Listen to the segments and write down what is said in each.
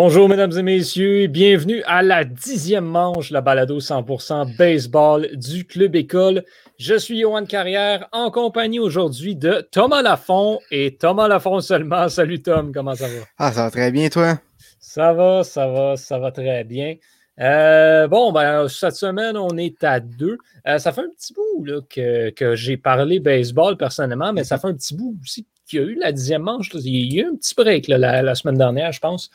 Bonjour, mesdames et messieurs, et bienvenue à la dixième manche, la balado 100% baseball du Club École. Je suis Johan Carrière en compagnie aujourd'hui de Thomas Lafont et Thomas Lafont seulement. Salut Tom, comment ça va? Ah, ça va très bien, toi? Ça va, ça va, ça va très bien. Euh, bon, ben, cette semaine, on est à deux. Euh, ça fait un petit bout là, que, que j'ai parlé baseball personnellement, mais ça fait un petit bout aussi qu'il y a eu la dixième manche. Il y a eu un petit break la, la, semaine dernière, je pense.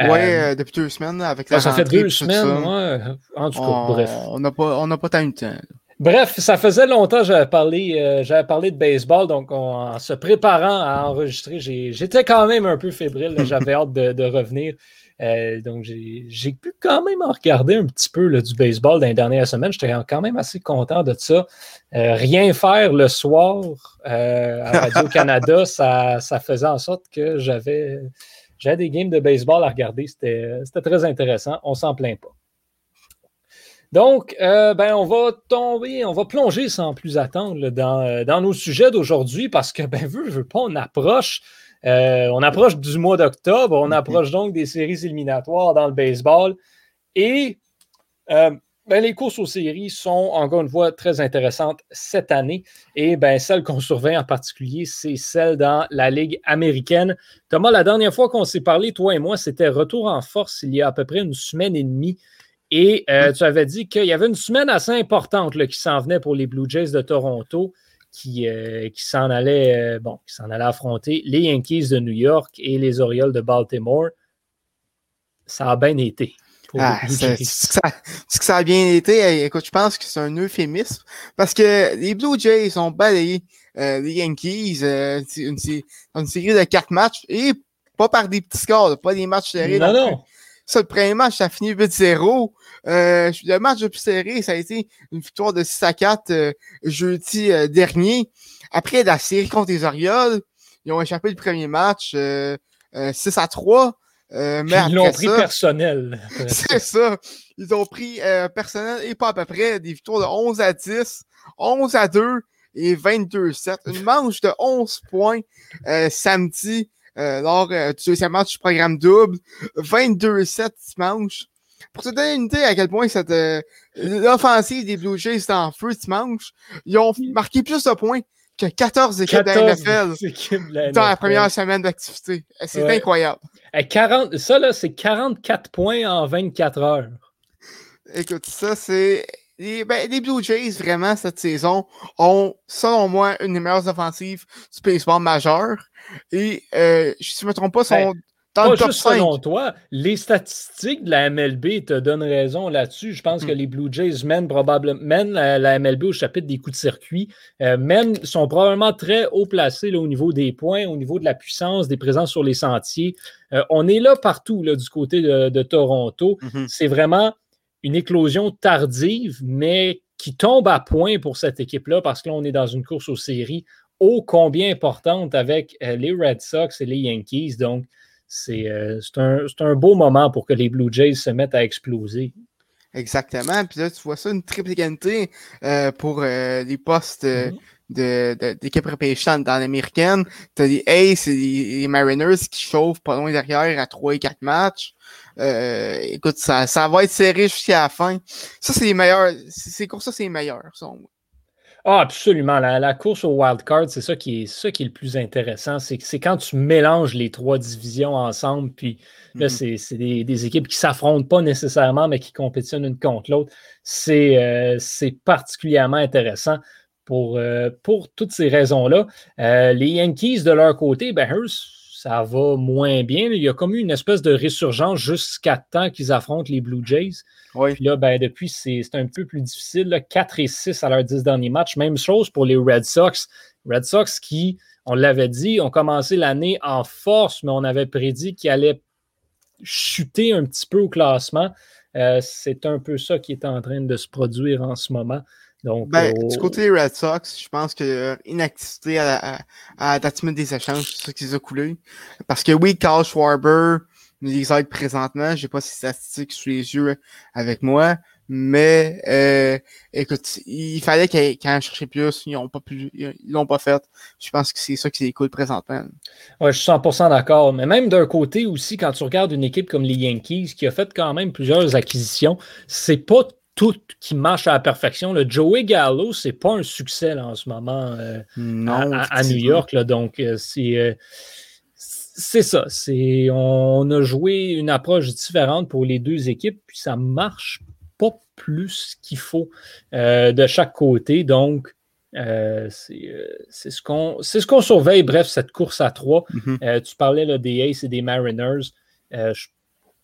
Oui, euh, euh, depuis deux semaines, avec la Ça fait deux semaines, ouais. En tout cas, on, bref. On n'a pas, pas tant de temps. Bref, ça faisait longtemps que j'avais parlé, euh, parlé de baseball, donc en se préparant à enregistrer, j'étais quand même un peu fébrile. J'avais hâte de, de revenir. Euh, donc, j'ai pu quand même en regarder un petit peu du baseball dans les dernières semaines. J'étais quand même assez content de ça. Euh, rien faire le soir euh, à Radio-Canada, ça, ça, faisait en sorte que j'avais des games de baseball à regarder. C'était très intéressant. On s'en plaint pas. Donc, ben, on va tomber, on va plonger sans plus attendre dans, dans, nos sujets d'aujourd'hui parce que, ben, veux, veux pas, on approche euh, on approche du mois d'octobre, on approche donc des séries éliminatoires dans le baseball. Et euh, ben, les courses aux séries sont encore une fois très intéressantes cette année. Et ben, celle qu'on surveille en particulier, c'est celle dans la Ligue américaine. Thomas, la dernière fois qu'on s'est parlé, toi et moi, c'était retour en force il y a à peu près une semaine et demie. Et euh, tu avais dit qu'il y avait une semaine assez importante qui s'en venait pour les Blue Jays de Toronto qui, euh, qui s'en allait, euh, bon, qui s'en allait affronter les Yankees de New York et les Orioles de Baltimore. Ça a bien été. Ah, c'est que ça, a bien été. Écoute, je pense que c'est un euphémisme parce que les Blue Jays ont balayé euh, les Yankees euh, une, une, série de quatre matchs et pas par des petits scores, pas des matchs serrés. Non, non. Ça, le premier match, ça a fini 8-0. Euh, le match le plus serré, ça a été une victoire de 6 à 4 euh, jeudi euh, dernier. Après la série contre les Orioles, ils ont échappé le premier match 6 euh, à 3. mais ils l'ont pris personnel. C'est ça. Ils ont pris personnel et pas à peu près des victoires de 11 à 10, 11 à 2 et 22-7. Une manche de 11 points samedi lors du deuxième match du programme double. 22-7 dimanche. Pour te donner une idée à quel point cette euh, l'offensive des Blue Jays est en feu dimanche, ils ont marqué plus de points que 14 équipes de la NFL dans la première semaine d'activité. C'est incroyable. 40, ça, là, c'est 44 points en 24 heures. Écoute, ça, c'est. Les, ben, les, Blue Jays, vraiment, cette saison, ont, selon moi, une des meilleures offensives du baseball majeur. Et, euh, si je ne me trompe pas, sont pas juste selon toi, les statistiques de la MLB te donnent raison là-dessus. Je pense que hmm. les Blue Jays mènent probablement mènent la, MLB au chapitre des coups de circuit, euh, mènent, sont probablement très haut placés là, au niveau des points, au niveau de la puissance, des présences sur les sentiers. Euh, on est là partout là, du côté de, Toronto. Mm-hmm. C'est vraiment une éclosion tardive, mais qui tombe à point pour cette équipe-là parce que là, on est dans une course aux séries ô combien importante avec euh, les Red Sox et les Yankees. Donc, euh, c'est un, un, beau moment pour que les Blue Jays se mettent à exploser. Exactement. Puis là, tu vois ça, une triple égalité euh, pour euh, les postes mm-hmm. d'équipe repêchante dans l'américaine. Tu as les Aces et les, Mariners qui chauffent pas loin derrière à 3 et 4 matchs. Écoute, ça, ça va être serré jusqu'à la fin. Ça, c'est les meilleurs. Pour ça, c'est les meilleurs, ah, absolument. La, course au wildcard, c'est ça, qui est, ça qui est le plus intéressant. C'est c'est quand tu mélanges les trois divisions ensemble, puis là, mm-hmm. c'est des, des, équipes qui ne s'affrontent pas nécessairement, mais qui compétitionnent une contre l'autre. C'est euh, particulièrement intéressant pour, euh, pour toutes ces raisons-là. Euh, les Yankees, de leur côté, ben, eux, ça va moins bien. Il y a comme eu une espèce de résurgence jusqu'à temps qu'ils affrontent les Blue Jays. Puis là, ben, depuis, c'est un peu plus difficile. 4 et 6 à leurs 10 derniers matchs. Même chose pour les Red Sox. Red Sox qui, on l'avait dit, ont commencé l'année en force, mais on avait prédit qu'ils allaient chuter un petit peu au classement. Euh, c'est un peu ça qui est en train de se produire en ce moment. Donc, ben, Du côté des Red Sox, je pense que inactivité à, à, à des échanges, c'est ça qui les a coulés. Parce que oui, Carl Schwarber les aide présentement. J'ai pas ces statistiques sous les yeux avec moi. Mais euh, écoute, il fallait qu'ils qu en cherchaient plus. Ils n'ont pas pu, ils l'ont pas fait. Je pense que c'est ça qui écoute présentement. Ouais, je suis 100% d'accord. Mais même d'un côté aussi, quand tu regardes une équipe comme les Yankees qui a fait quand même plusieurs acquisitions, c'est pas tout qui marche à la perfection. Le Joey Gallo, c'est pas un succès là, en ce moment euh, non, à, à, New York. Là, donc, euh, c'est. Euh, c'est ça. C'est, on a joué une approche différente pour les deux équipes, puis ça marche pas plus qu'il faut de chaque côté. Donc, euh, c'est ce qu'on ce qu'on surveille. Bref, cette course à trois. Mm -hmm. euh, tu parlais là, des Aces et des Mariners. je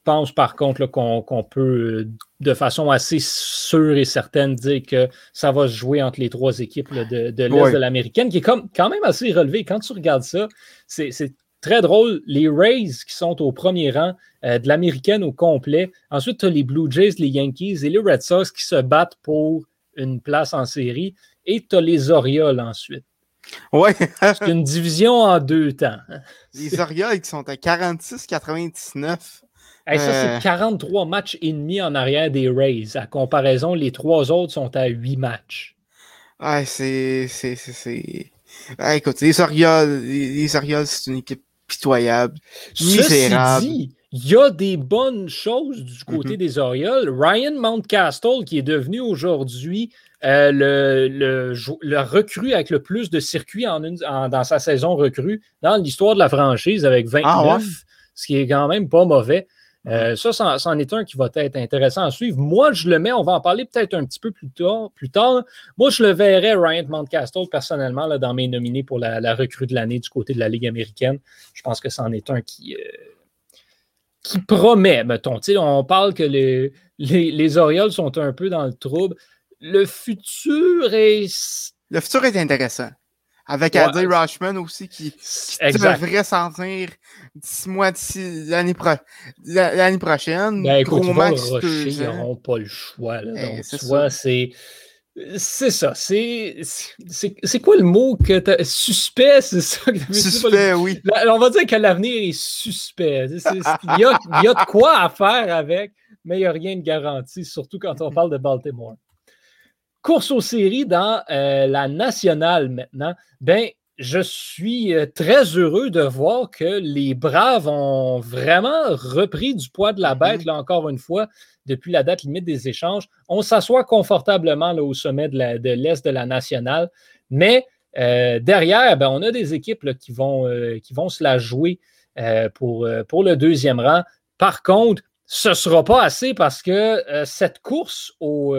pense par contre qu'on qu peut de façon assez sûre et certaine dire que ça va se jouer entre les trois équipes là, de, de l'Est de l'américaine, qui est comme, quand même assez relevé. Quand tu regardes ça, c'est très drôle. Les Rays qui sont au premier rang euh, de l'américaine au complet. Ensuite, tu as les Blue Jays, les Yankees et les Red Sox qui se battent pour une place en série. Et tu as les Orioles ensuite. Ouais. C'est une division en deux temps. les Orioles qui sont à 46-99. Hey, ça, Euh. c'est 43 matchs et demi en arrière des Rays. À comparaison, les trois autres sont à 8 matchs. Ouais, c'est. c'est, c'est. Ouais, écoute, les Orioles, les, les Orioles, c'est une équipe pitoyable. Ceci Misérable. dit, il y a des bonnes choses du côté Mhm. des Orioles. Ryan Mountcastle, qui est devenu aujourd'hui euh, le, le, recrue avec le plus de circuits en une- en- dans sa saison recrue dans l'histoire de la franchise avec 29, Ah ouais? ce qui est quand même pas mauvais. Euh, ça, c'en est un qui va être intéressant à suivre. Moi, je le mets, on va en parler peut-être un petit peu plus tard. Plus tard. Moi, je le verrais, Ryan Mountcastle, personnellement, là, dans mes nominés pour la, la recrue de l'année du côté de la Ligue américaine. Je pense que c'en est un qui, euh, qui promet, mettons. Tu sais, on parle que les, les, les Orioles sont un peu dans le trouble. Le futur est. Le futur est intéressant. Avec Ouais. Rushman aussi qui, devrait s'en d'ici mois d'ici l'année pro- la- l'année prochaine. Ben, écoute, ils vont le match rusher, deux ils n'auront pas le choix. Là. Eh, Donc, c'est tu vois, c'est. C'est ça. C'est quoi le mot que tu Suspect, c'est ça que dit? Suspect, oui. La- On va dire que l'avenir est suspect. Il y, y a de quoi à faire avec, mais il n'y a rien de garanti, surtout quand on parle de Baltimore. Course aux séries dans euh, la nationale maintenant. Ben, je suis euh, très heureux de voir que les Braves ont vraiment repris du poids de la bête, Mhm. là encore une fois, depuis la date limite des échanges. On s'assoit confortablement là, au sommet de l'Est de la nationale, mais euh, derrière, ben, on a des équipes là, qui, vont, euh, qui vont se la jouer pour, pour le deuxième rang. Par contre, ce ne sera pas assez parce que cette course au,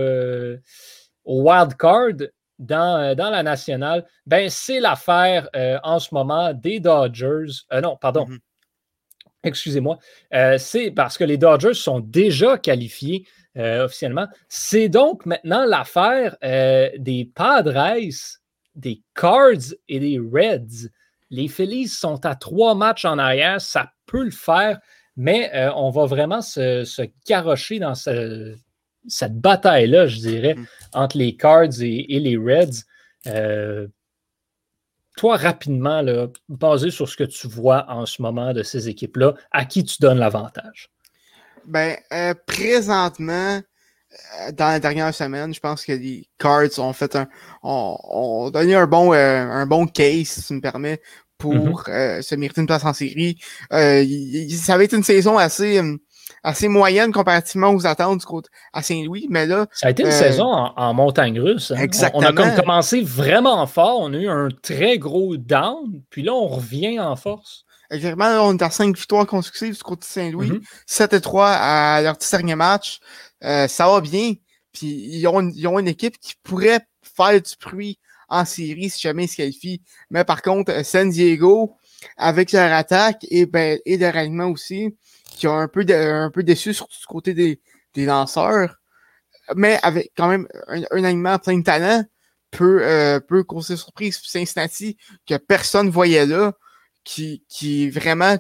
au wild card dans, euh, dans la nationale, ben, c'est l'affaire euh, en ce moment des Dodgers. Euh, non, pardon. Mhm. Excusez-moi. Euh, c'est parce que les Dodgers sont déjà qualifiés officiellement. C'est donc maintenant l'affaire des Padres, des Cards et des Reds. Les Phillies sont à trois matchs en arrière. Ça peut le faire, mais on va vraiment se, se garrocher dans ce- cette bataille-là, je dirais, Mhm. entre les Cards et, et les Reds. Euh, toi, rapidement, là, basé sur ce que tu vois en ce moment de ces équipes-là, à qui tu donnes l'avantage? Ben, euh, présentement, euh, dans la dernière semaine, je pense que les Cards ont fait un. ont, ont donné un bon, euh, un bon case, si tu me permets, pour Mhm. euh, se mériter une place en série. Ça avait été une saison assez, hum, assez moyenne comparativement aux attentes du côté à Saint-Louis, mais là, Ça a été une Euh, saison en, en montagne russe. hein. On- On, a Exactement. comme commencé vraiment fort. On a eu un très gros down, puis là, on revient en force. Exactement, là, on est à 5 victoires consécutives du côté de Saint-Louis. Mhm. 7 et 3 à leur petit dernier match. Euh, ça va bien. Puis ils ont, une- ils ont une équipe qui pourrait faire du bruit en série si jamais ils se qualifient. Mais par contre, euh, San Diego, avec leur attaque et, ben, et leur alignement aussi, qui ont un peu, déçu, surtout du côté des, lanceurs, mais avec quand même un, un alignement plein de talent, peut, euh, peut causer surprise. Cincinnati, que personne voyait là, qui, qui vraiment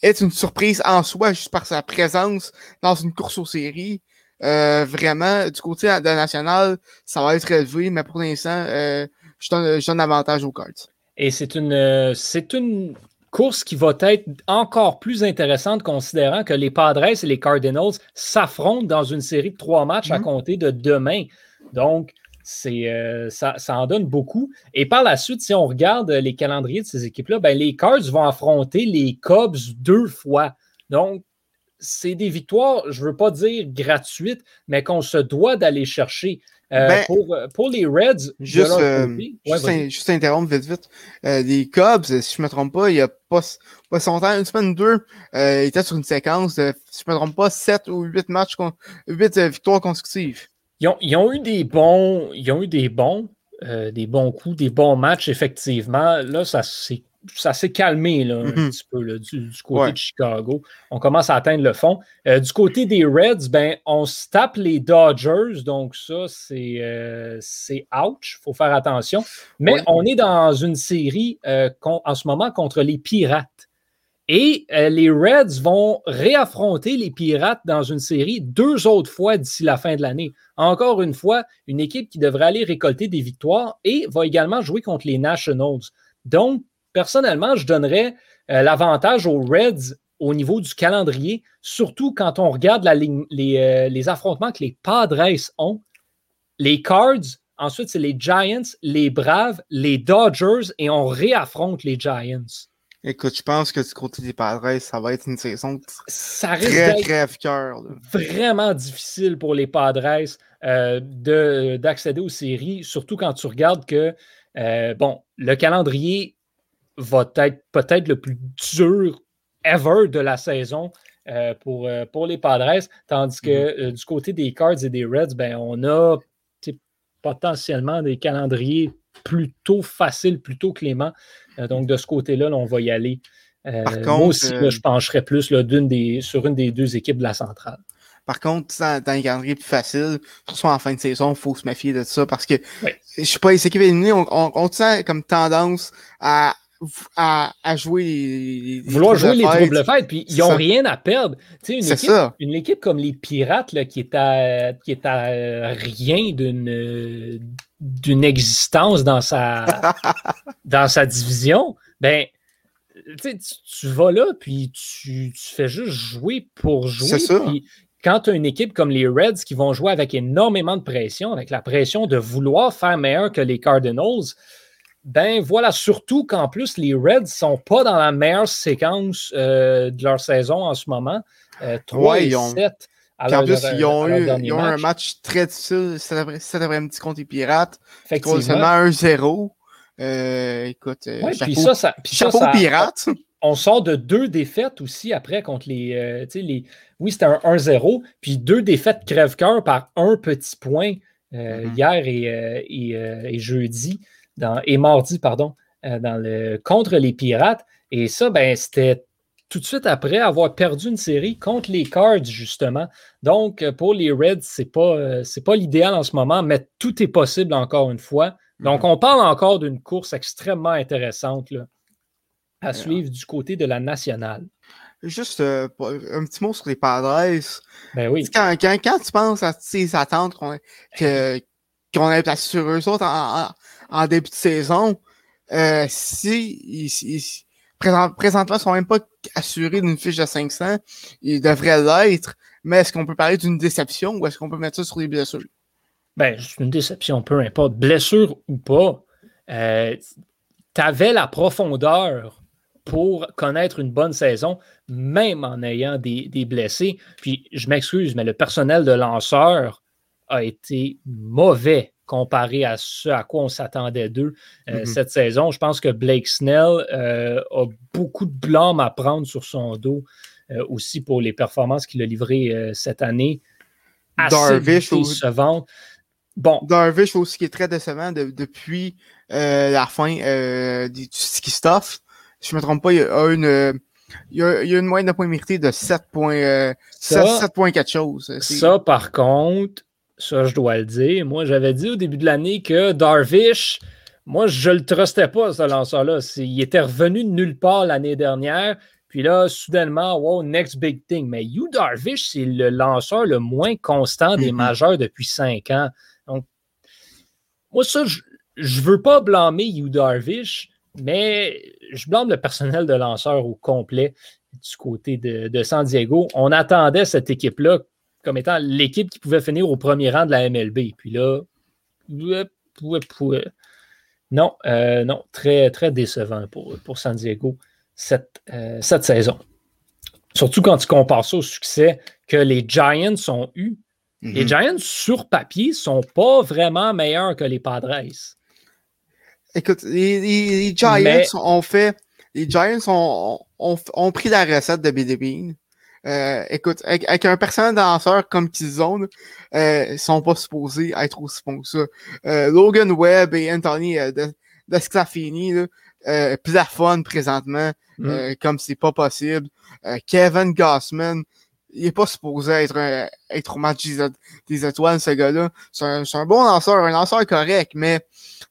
est une surprise en soi juste par sa présence dans une course aux séries. Euh, vraiment, du côté de la nationale, ça va être élevé, mais pour l'instant, euh, je, donne, je donne avantage aux Cards. Et c'est une, euh, c'est une course qui va être encore plus intéressante considérant que les Padres et les Cardinals s'affrontent dans une série de trois matchs à mhm. compter de demain. Donc, c'est, euh, ça, en donne beaucoup. Et par la suite, si on regarde les calendriers de ces équipes-là, ben, les Cards vont affronter les Cubs deux fois. Donc, c'est des victoires, je ne veux pas dire gratuites, mais qu'on se doit d'aller chercher. Euh, ben, pour, pour, les Reds, juste, euh, juste, interrompre vite, vite. les Cubs, si je ne me trompe pas, il n'y a pas, pas son temps, une semaine ou deux, ils étaient sur une séquence de, si je ne me trompe pas, sept ou huit matchs, huit victoires consécutives. Ils ont, eu des bons, ils ont eu des bons, euh, des bons coups, des bons matchs, effectivement. Là, ça s'est ça s'est calmé là, un mm-hmm. petit peu du, côté de Chicago. On commence à atteindre le fond. Euh, du côté des Reds, ben, on se tape les Dodgers, donc ça, c'est euh, ouch, il faut faire attention. Mais on est dans une série en ce moment contre les Pirates. Et euh, les Reds vont réaffronter les Pirates dans une série deux autres fois d'ici la fin de l'année. Encore une fois, une équipe qui devrait aller récolter des victoires et va également jouer contre les Nationals. Donc, personnellement, je donnerais euh, l'avantage aux Reds au niveau du calendrier, surtout quand on regarde la les, euh, les, affrontements que les Padres ont. Les Cards, ensuite, c'est les Giants, les Braves, les Dodgers et on réaffronte les Giants. Écoute, je pense que du côté des Padres, ça va être une saison ça très crève-cœur. Vraiment difficile pour les Padres euh, d'accéder aux séries, surtout quand tu regardes que, euh, bon, le calendrier va être peut-être le plus dur ever de la saison euh, pour, pour les Padres, tandis que mm-hmm. du côté des Cards et des Reds, ben, on a potentiellement des calendriers plutôt faciles, plutôt cléments. Euh, donc, de ce côté-là, on va y aller. Euh, moi aussi, je euh, pencherais plus des, sur une des deux équipes de la centrale. Par contre, dans, dans les calendriers plus faciles, surtout en fin de saison, il faut se méfier de ça parce que je sais pas, les équipes éliminées, on, on, sent comme tendance à à, jouer les, Vouloir jouer les troubles fêtes, puis ils n'ont rien à perdre. une, équipe, ça. une équipe comme les Pirates là, qui, est à, qui est à rien d'une d'une existence dans sa, dans sa division, ben, tu, tu vas là, puis tu, tu, fais juste jouer pour jouer. Puis quand tu as une équipe comme les Reds qui vont jouer avec énormément de pression, avec la pression de vouloir faire meilleur que les Cardinals, ben voilà, surtout qu'en plus, les Reds ne sont pas dans la meilleure séquence euh, de leur saison en ce moment. Euh, 3 et 7 en plus, ils ont eu, un match très difficile cet après-midi contre les Pirates. Effectivement. Seulement 1-0. Euh, écoute, euh, chapeau, ça, Pirates. On sort de deux défaites aussi après contre les. Euh, les oui, c'était un 1-0, puis deux défaites crève-cœur par un petit point mm-hmm. hier et, et, jeudi, dans, et mardi, pardon, dans le, contre les Pirates. Et ça, ben, c'était tout de suite après avoir perdu une série contre les Cards, justement. Donc, euh, pour les Reds, ce n'est pas, euh, pas l'idéal en ce moment, mais tout est possible encore une fois. Donc, mhm. on parle encore d'une course extrêmement intéressante à suivre du côté de la nationale. Juste euh, un petit mot sur les Padres. Ben oui. Quand, tu penses à ces attentes qu'on a placées sur eux autres en, début de saison, si, présentement, ils sont même pas assurés d'une fiche de 500. Ils devraient l'être. Mais est-ce qu'on peut parler d'une déception ou est-ce qu'on peut mettre ça sur les blessures? Ben, une déception, peu importe. Blessure ou pas, euh, tu avais la profondeur pour connaître une bonne saison, même en ayant des, des blessés. Puis, je m'excuse, mais le personnel de lanceur a été mauvais comparé à ce à quoi on s'attendait d'eux euh, mm-hmm. cette saison. Je pense que Blake Snell euh, a beaucoup de blâme à prendre sur son dos euh, aussi pour les performances qu'il a livrées cette année. Darvish aussi. Bon. Darvish aussi qui est très décevant depuis la fin du ski stuff. Si je ne me trompe pas, il y a une. Il y, a, une moyenne de points mérités de 7 points, 7, points quelque chose. Ça, par contre, ça, je dois le dire. Moi, j'avais dit au début de l'année que Darvish, moi, je le trustais pas, ce lanceur-là. Il était revenu de nulle part l'année dernière. Puis là, soudainement, wow, next big thing. Mais Hugh Darvish, c'est le lanceur le moins constant des mm-hmm. majeurs depuis cinq ans. Donc, moi, ça, je ne veux pas blâmer Hugh Darvish, mais je blâme le personnel de lanceur au complet du côté de, San Diego. On attendait cette équipe-là comme étant l'équipe qui pouvait finir au premier rang de la MLB. Puis là, non, euh, non, très, très décevant pour, pour San Diego cette, euh, cette saison. Surtout quand tu compares ça au succès que les Giants ont eu. Les mhm. Giants, sur papier, sont pas vraiment meilleurs que les Padres. Écoute, les, Giants ont fait. Les Giants ont, ont, pris la recette de BDB. Euh, écoute, avec, un personnel danseur comme qu'ils ont, euh, ils sont pas supposés être aussi bons que ça. Euh, Logan Webb et Anthony euh, de, de euh, plafonnent présentement mm. comme c'est pas possible. Kevin Gossman, il est pas supposé être, être au match des, étoiles, ce gars-là. C'est un, un, bon lanceur, un lanceur correct, mais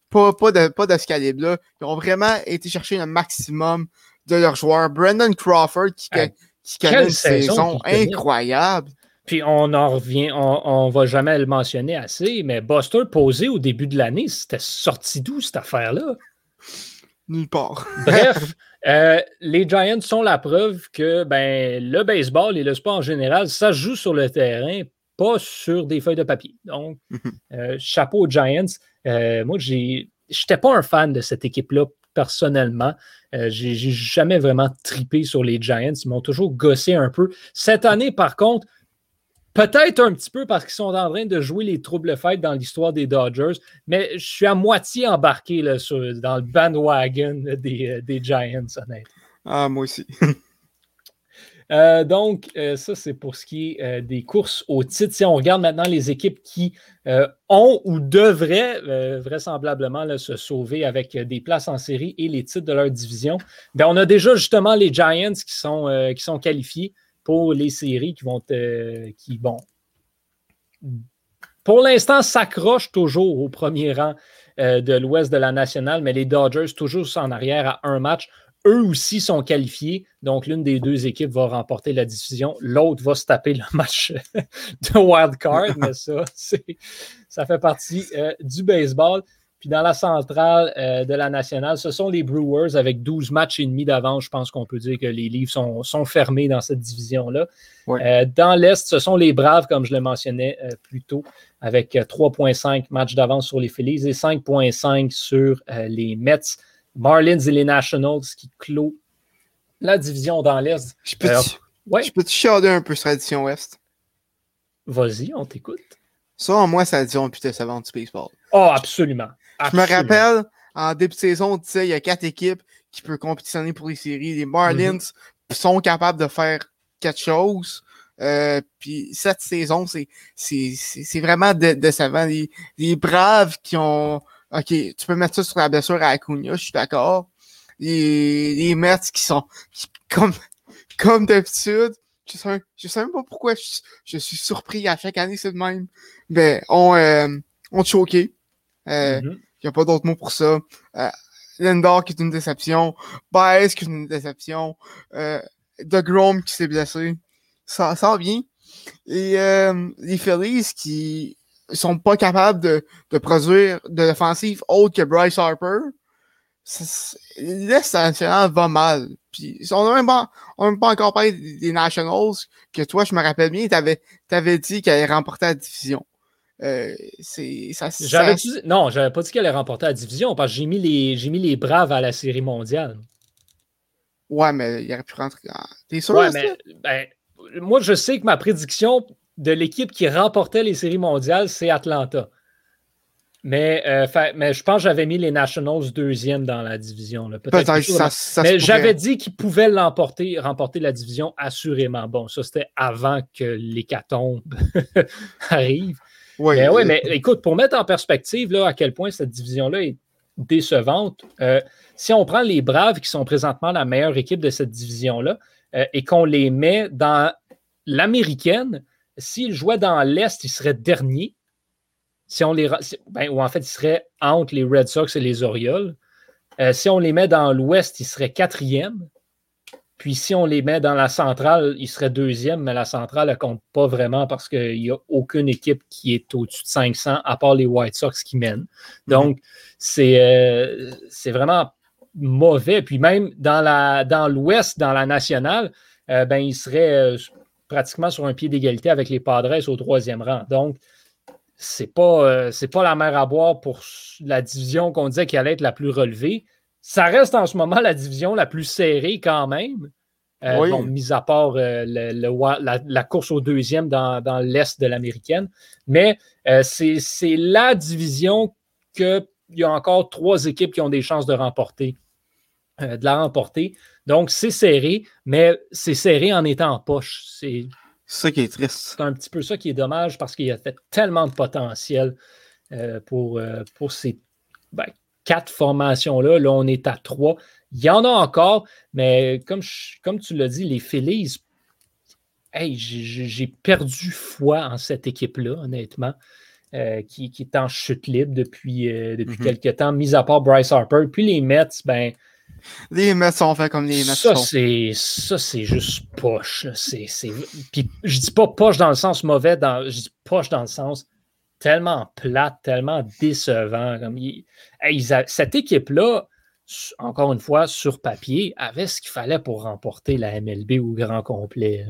pas, pas de, pas de ce calibre-là. Ils ont vraiment été chercher le maximum de leurs joueurs. Brandon Crawford, qui, qui connaît une saison, incroyable. Puis on en revient, on, ne va jamais le mentionner assez, mais Buster posé au début de l'année, c'était sorti d'où cette affaire-là? Nulle part. Bref, euh, les Giants sont la preuve que ben, le baseball et le sport en général, ça joue sur le terrain, pas sur des feuilles de papier. Donc, mhm. euh, chapeau aux Giants. Euh, moi, j'ai, j'étais pas un fan de cette équipe-là personnellement. Euh, j'ai jamais vraiment tripé sur les Giants. Ils m'ont toujours gossé un peu. Cette année, par contre, peut-être un petit peu parce qu'ils sont en train de jouer les troubles fêtes dans l'histoire des Dodgers, mais je suis à moitié embarqué dans le bandwagon des, euh, des Giants, honnêtement. Ah, moi aussi. Euh, donc, euh, ça, c'est pour ce qui est euh, des courses au titre. Si on regarde maintenant les équipes qui ont ou devraient vraisemblablement se sauver avec des places en série et les titres de leur division, ben, on a déjà justement les Giants qui sont, qui sont qualifiés pour les séries qui vont, qui vont pour l'instant, s'accrochent toujours au premier rang de l'ouest de la nationale, mais les Dodgers toujours en arrière à un match eux aussi sont qualifiés. Donc, l'une des deux équipes va remporter la division. L'autre va se taper le match de wild card, mais ça, ça fait partie euh, du baseball. Puis dans la centrale euh, de la nationale, ce sont les Brewers avec 12 matchs et demi d'avance. Je pense qu'on peut dire que les livres sont, fermés dans cette division-là. Euh, dans l'Est, ce sont les Braves, comme je le mentionnais plus tôt, avec 3,5 matchs d'avance sur les Phillies et 5,5 sur les Mets. Marlins et les Nationals qui clôt la division dans l'Est. Je peux, te, peux chialer un peu sur la division Ouest? Vas-y, on t'écoute. Ça, en moi, c'est la division putain savante du baseball. Oh, absolument. Je me rappelle, en début de saison, on disait il y a quatre équipes qui peuvent compétitionner pour les séries. Les Marlins mm-hmm. sont capables de faire quelque chose. Euh, puis cette saison, c'est vraiment décevant. les, les Braves qui ont OK, tu peux mettre ça sur la blessure à Acuna, je suis d'accord. Les, les Mets qui sont comme, comme d'habitude, je sais, je sais même pas pourquoi je, suis surpris à chaque année, c'est de même. Mais on, euh, on choqué. Euh, mm-hmm. y a pas d'autre mot pour ça. Euh, Lindor qui est une déception. Baez qui est une déception. Euh, The Grom qui s'est blessé. Ça, ça va bien. Et euh, les Phillies qui sont pas capables de, de produire de l'offensive autre que Bryce Harper, l'Est national va mal. Puis, on n'a même, pas, même pas encore parlé des Nationals, que toi, je me rappelle bien, t'avais avais dit qu'elle allait remporter la division. Euh, ça, ça... Dit, non, j'avais pas dit qu'elle allait remporter la division parce que j'ai mis, les, j'ai mis les Braves à la série mondiale. Ouais, mais il aurait pu rentrer. T'es sûr? Ouais, mais ben, moi, je sais que ma prédiction, de l'équipe qui remportait les séries mondiales, c'est Atlanta. Mais, euh, mais je pense que j'avais mis les Nationals deuxième dans la division. Peut-être ça, mais j'avais dit qu'ils pouvaient l'emporter, remporter la division assurément. Bon, ça c'était avant que l'hécatombe arrive. Oui, mais, ouais, mais écoute, pour mettre en perspective là, à quel point cette division-là est décevante, euh, si on prend les Braves qui sont présentement la meilleure équipe de cette division-là euh, et qu'on les met dans l'américaine, s'il jouait dans l'Est, il serait dernier. Si on les, ben, ou en fait, il serait entre les Red Sox et les Orioles. Euh, si on les met dans l'Ouest, il serait quatrième. Puis si on les met dans la centrale, il serait deuxième, mais la centrale ne compte pas vraiment parce qu'il n'y a aucune équipe qui est au-dessus de 500 à part les White Sox qui mènent. Donc, c'est euh, vraiment mauvais. Puis même dans, l'Ouest, dans la nationale, euh, ben, il serait euh, pratiquement sur un pied d'égalité avec les Padres au troisième rang. Donc, c'est pas, pas la mer à boire pour la division qu'on disait qui allait être la plus relevée. Ça reste en ce moment la division la plus serrée quand même. Euh, mis à part euh, la, course au deuxième dans, l'Est de l'américaine. Mais euh, c'est la division qu'il y a encore trois équipes qui ont des chances de remporter, de la remporter. Donc, c'est serré, mais c'est serré en étant en poche. C'est ça qui est triste. C'est un petit peu ça qui est dommage parce qu'il y a fait tellement de potentiel pour, pour ces ben, quatre formations-là. Là, on est à trois. Il y en a encore, mais comme, comme tu l'as dit, les Phillies, hey, j'ai perdu foi en cette équipe-là, honnêtement, euh, qui, est en chute libre depuis, euh, depuis mm-hmm. quelques temps, mis à part Bryce Harper. Puis les Mets, ben. Les Mets sont faits comme les Mets ça, c'est Ça, c'est juste poche. C'est, Puis je dis pas poche dans le sens mauvais, dans... je dis poche dans le sens tellement plate, tellement décevant. Comme Cette équipe-là, encore une fois, sur papier, avait ce qu'il fallait pour remporter la MLB au grand complet.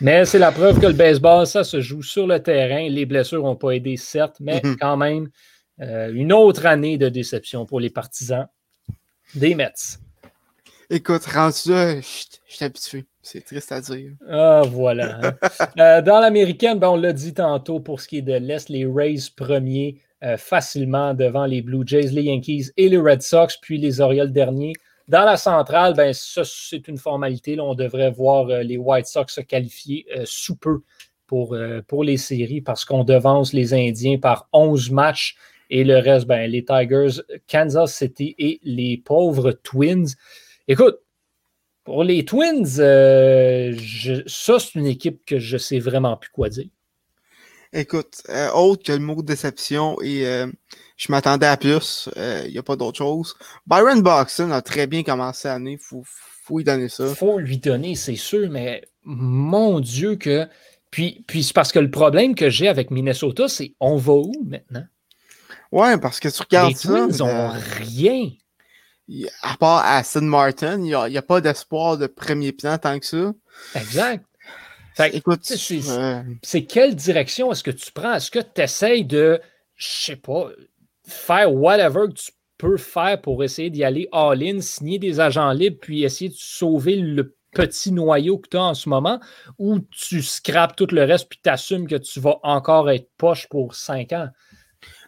Mais c'est la preuve que le baseball, ça se joue sur le terrain. Les blessures n'ont pas aidé, certes, mais mhm. quand même, euh, une autre année de déception pour les partisans des Mets. Écoute, rendu là, je suis habitué. C'est triste à dire. Ah, voilà. Hein. Euh, dans l'américaine, ben, on l'a dit tantôt pour ce qui est de l'Est, les Rays premiers euh, facilement devant les Blue Jays, les Yankees et les Red Sox, puis les Orioles derniers. Dans la centrale, ben, ça, c'est une formalité. Là, on devrait voir euh, les White Sox se qualifier sous peu pour, pour les séries parce qu'on devance les Indiens par 11 matchs et le reste, ben, les Tigers, Kansas City et les pauvres Twins. Écoute, pour les Twins, ça, c'est une équipe que je ne sais vraiment plus quoi dire. Écoute, euh, autre que le mot de déception et euh, je m'attendais à plus, il euh, n'y a pas d'autre chose. Byron Boxon a très bien commencé l'année, il faut, faut lui donner ça. faut lui donner, c'est sûr, mais mon Dieu que... Puis, puis c'est parce que le problème que j'ai avec Minnesota, c'est on va où maintenant? Ouais, parce que tu regardes Les Twins n'ont rien. À part Aston Martin, il n'y a, a, pas d'espoir de premier plan tant que ça. Exact. Écoute, c'est quelle direction est-ce que tu prends? Est-ce que tu essayes de, je sais pas, faire whatever que tu peux faire pour essayer d'y aller all-in, signer des agents libres, puis essayer de sauver le petit noyau que tu as en ce moment, ou tu scrapes tout le reste puis tu assumes que tu vas encore être poche pour cinq ans?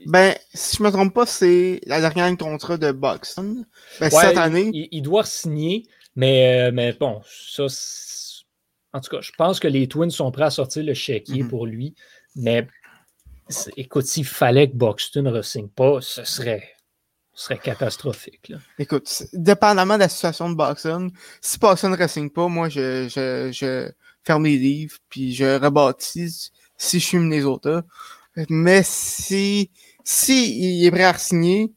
Ben, si je me trompe pas, c'est la dernière contrat de Boxon. Ben, cette année. Il, doit signer, mais, euh, mais bon, ça, en tout cas, je pense que les Twins sont prêts à sortir le chéquier mhm. pour lui. Mais écoute, s'il fallait que Boxton ne re pas, ce serait, serait catastrophique. Écoute, dépendamment de la situation de Boxton, si Boxton ne re pas, moi, je, je, ferme les livres puis je rebâtis si je suis Minnesota. Mais si, si il est prêt à signer,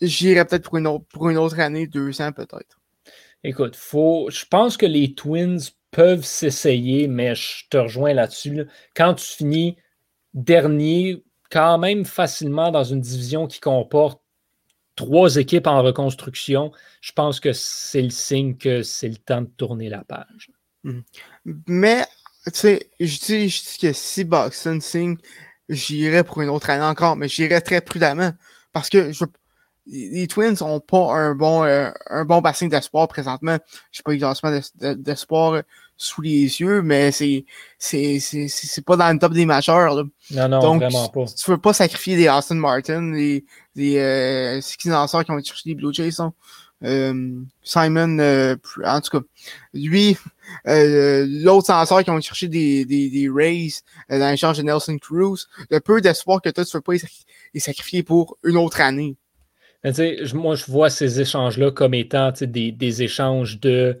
j'irai peut-être pour une, autre, pour une autre année, deux ans peut-être. Écoute, faut, je pense que les Twins peuvent s'essayer, mais je te rejoins là-dessus. Quand tu finis dernier, quand même facilement dans une division qui comporte trois équipes en reconstruction, je pense que c'est le signe que c'est le temps de tourner la page. Mhm. Mais, tu sais, je dis, que si Boxon signe, j'irai pour une autre année encore, mais j'irai très prudemment. Parce que je, les Twins n'ont pas un bon, euh, un bon bassin d'espoir présentement. Je pas exactement d'espoir sous les yeux, mais c'est c'est c'est pas dans le top des majeurs. Là. Non, non, vraiment pas. Tu veux pas sacrifier des Austin Martin, des, des euh, qui ont été chercher des Blue Jays, euh, Simon, euh, en tout cas, lui, euh, l'autre lanceur qui ont cherché des, des, des Rays euh, dans l'échange de Nelson Cruz, le peu d'espoir que toi, tu veux pas les sacrifier pour une autre année. Mais, moi, je vois ces échanges-là comme étant des, des échanges de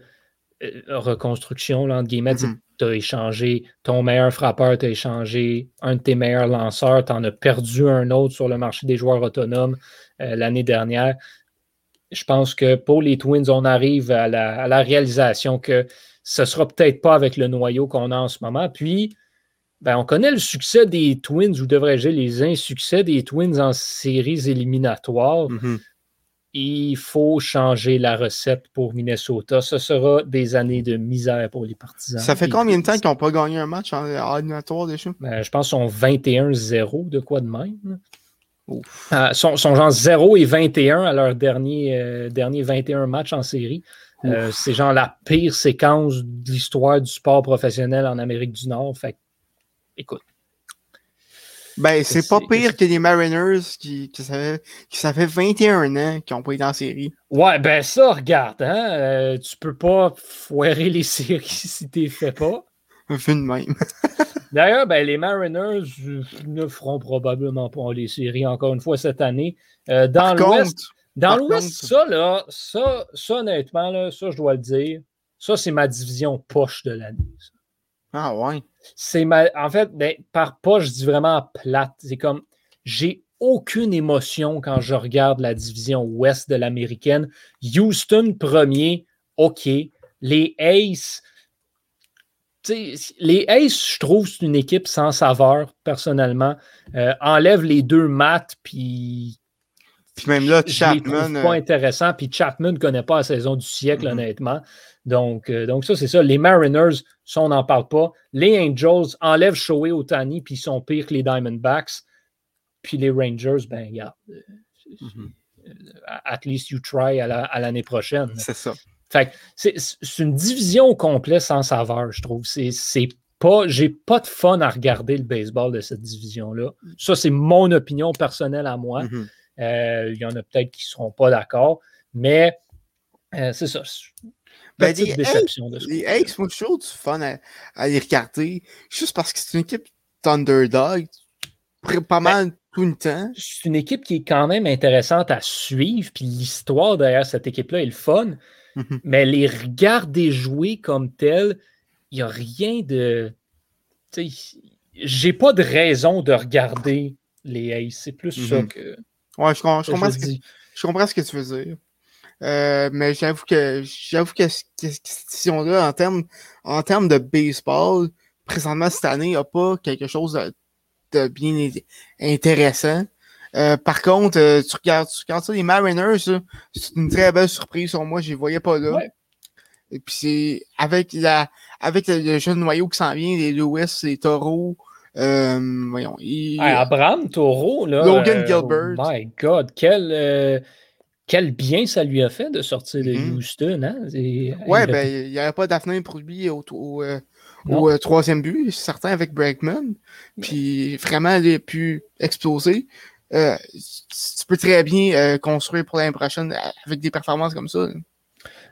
euh, reconstruction, là, entre guillemets. Mm-hmm. Tu as échangé ton meilleur frappeur, tu as échangé un de tes meilleurs lanceurs, tu en as perdu un autre sur le marché des joueurs autonomes euh, l'année dernière. Je pense que pour les Twins, on arrive à la, réalisation que ce ne sera peut-être pas avec le noyau qu'on a en ce moment. Puis, ben, on connaît le succès des Twins, ou devrais-je dire les insuccès des Twins en séries éliminatoires. Mm-hmm. il faut changer la recette pour Minnesota. Ce sera des années de misère pour les partisans. Ça fait combien de temps qu'ils n'ont pas gagné un match en ordinatoire déjà? Ben, je pense qu'ils sont 21-0 de quoi de même. Euh, sont, sont, genre 0 et 21 à leur dernier, euh, dernier 21 matchs en série. Euh, c'est genre la pire séquence de l'histoire du sport professionnel en Amérique du Nord. Fait écoute. Ben, c'est pas pire que les Mariners qui, qui, ça, fait, 21 ans qu'ils n'ont pas été en série. Ouais, ben ça, regarde, hein, euh, tu peux pas foirer les séries si t'es fait pas. Vu de même. D'ailleurs, ben, les Mariners ne feront probablement pas les séries encore une fois cette année. Euh, dans l'Ouest, dans l'Ouest, ça, là, ça, ça, honnêtement, là, ça, je dois le dire, ça, c'est ma division poche de l'année. Ah ouais. C'est ma. En fait, ben, par poche, je dis vraiment plate. C'est comme j'ai aucune émotion quand je regarde la division ouest de l'américaine. Houston premier, OK. Les Aces. Les Aces, je trouve, c'est une équipe sans saveur, personnellement. Euh, enlève les deux maths, puis puis même là, Chapman. pas euh, intéressant. Puis Chapman ne connaît pas la saison du siècle, mm-hmm. honnêtement. Donc, euh, donc, ça, c'est ça. Les Mariners, ça, on n'en parle pas. Les Angels enlèvent Shohei Otani, puis ils sont pires que les Diamondbacks. Puis les Rangers, ben, regarde. Euh, mm-hmm. At least you try à l'année prochaine. C'est ça. Fait c'est une division complète sans saveur, je trouve. C'est pas. J'ai pas de fun à regarder le baseball de cette division-là. Ça, c'est mon opinion personnelle à moi. Mm-hmm. Euh, il y en a peut-être qui ne seront pas d'accord, mais euh, c'est ça. Ben, les déception de Les Aces, moi, je du fun à, les regarder, juste parce que c'est une équipe Thunderdog, pas ben, mal tout le temps. C'est une équipe qui est quand même intéressante à suivre, puis l'histoire derrière cette équipe-là est le fun. Mais les regarder jouer comme tel, il n'y a rien de. J'ai pas de raison de regarder les Aces. C'est plus ça mhm. que. Ouais, je, comprends, ce que, je comprends ce que tu veux dire. Euh, mais j'avoue que j'avoue que, cette décision-là, en termes en termes de baseball, présentement cette année, il n'y a pas quelque chose de, bien intéressant. Euh, par contre, euh, tu, regardes, tu regardes ça, les Mariners, c'est une très belle surprise sur moi, je les voyais pas là. Et puis c'est avec la avec le, jeune noyau qui s'en vient, les Lewis, les Taureaux, euh, voyons. Abraham Taureau, là. Logan Gilbert. Oh my God, quel, quel bien ça lui a fait de sortir de mm-hmm. Houston. Hein? ouais, ben, il n'y avait pas d'avenir pour lui au, au, troisième but, certain, avec Bregman. Puis vraiment, il a pu exploser. Tu peux très bien construire pour l'année prochaine avec des performances comme ça.